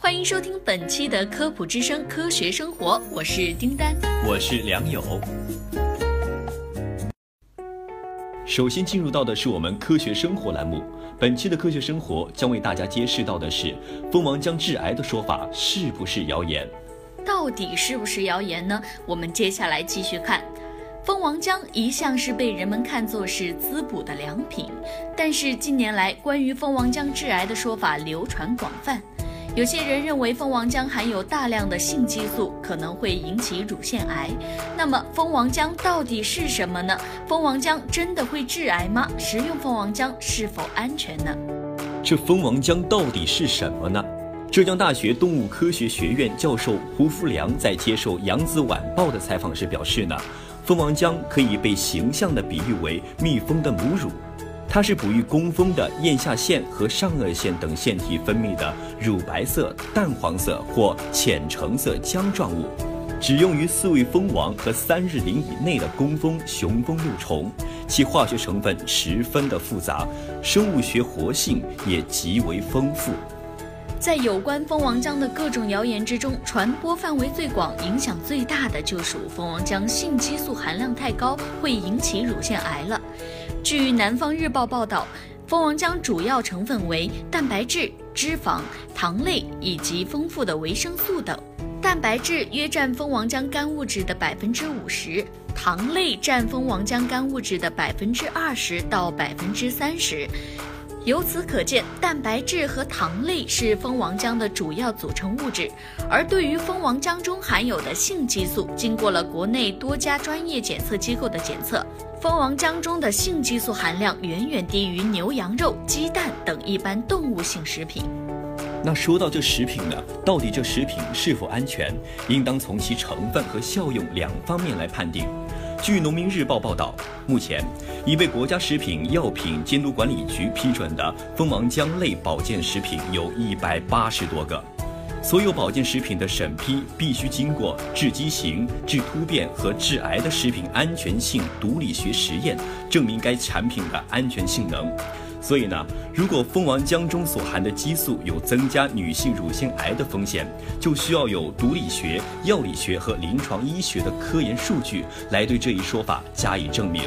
欢迎收听本期的科普之声科学生活，我是丁丹。我是梁友。首先进入到的是我们科学生活栏目，本期的科学生活将为大家揭示到的是蜂王浆致癌的说法是不是谣言？到底是不是谣言呢？我们接下来继续看。蜂王浆一向是被人们看作是滋补的良品，但是近年来关于蜂王浆致癌的说法流传广泛。有些人认为蜂王浆含有大量的性激素，可能会引起乳腺癌。那么蜂王浆到底是什么呢？蜂王浆真的会致癌吗？食用蜂王浆是否安全呢？这蜂王浆到底是什么呢？浙江大学动物科学学院教授胡福良在接受《扬子晚报》的采访时表示呢，蜂王浆可以被形象地比喻为蜜蜂的母乳。它是哺育工蜂的咽下腺和上颚腺等腺体分泌的乳白色、淡黄色或浅橙色浆状物，只用于饲喂蜂王和三日龄以内的工蜂、雄蜂幼虫。其化学成分十分的复杂，生物学活性也极为丰富。在有关蜂王浆的各种谣言之中，传播范围最广、影响最大的就属蜂王浆性激素含量太高，会引起乳腺癌了。据《南方日报》报道，蜂王浆主要成分为蛋白质、脂肪、糖类以及丰富的维生素等。蛋白质约占蜂王浆干物质的百分之五十，糖类占蜂王浆干物质的百分之二十到百分之三十。由此可见，蛋白质和糖类是蜂王浆的主要组成物质。而对于蜂王浆中含有的性激素，经过了国内多家专业检测机构的检测，蜂王浆中的性激素含量远远低于牛羊肉、鸡蛋等一般动物性食品。那说到这食品呢，到底这食品是否安全，应当从其成分和效用两方面来判定。据《农民日报》报道，目前已被国家食品药品监督管理局批准的蜂王浆类保健食品有一百八十多个。所有保健食品的审批必须经过致畸形、致突变和致癌的食品安全性毒理学实验，证明该产品的安全性能。所以呢，如果蜂王浆中所含的激素有增加女性乳腺癌的风险，就需要有毒理学、药理学和临床医学的科研数据来对这一说法加以证明。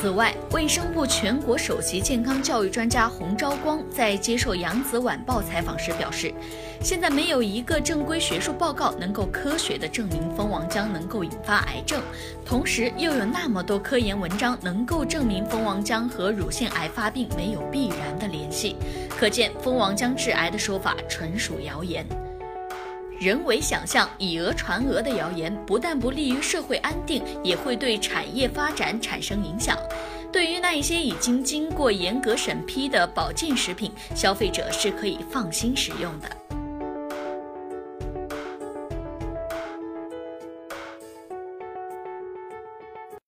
此外，卫生部全国首席健康教育专家洪昭光在接受《扬子晚报》采访时表示，现在没有一个正规学术报告能够科学地证明蜂王浆能够引发癌症，同时又有那么多科研文章能够证明蜂王浆和乳腺癌发病没有必然的联系，可见蜂王浆致癌的说法纯属谣言。人为想象、以讹传讹的谣言，不但不利于社会安定，也会对产业发展产生影响。对于那一些已经经过严格审批的保健食品，消费者是可以放心使用的。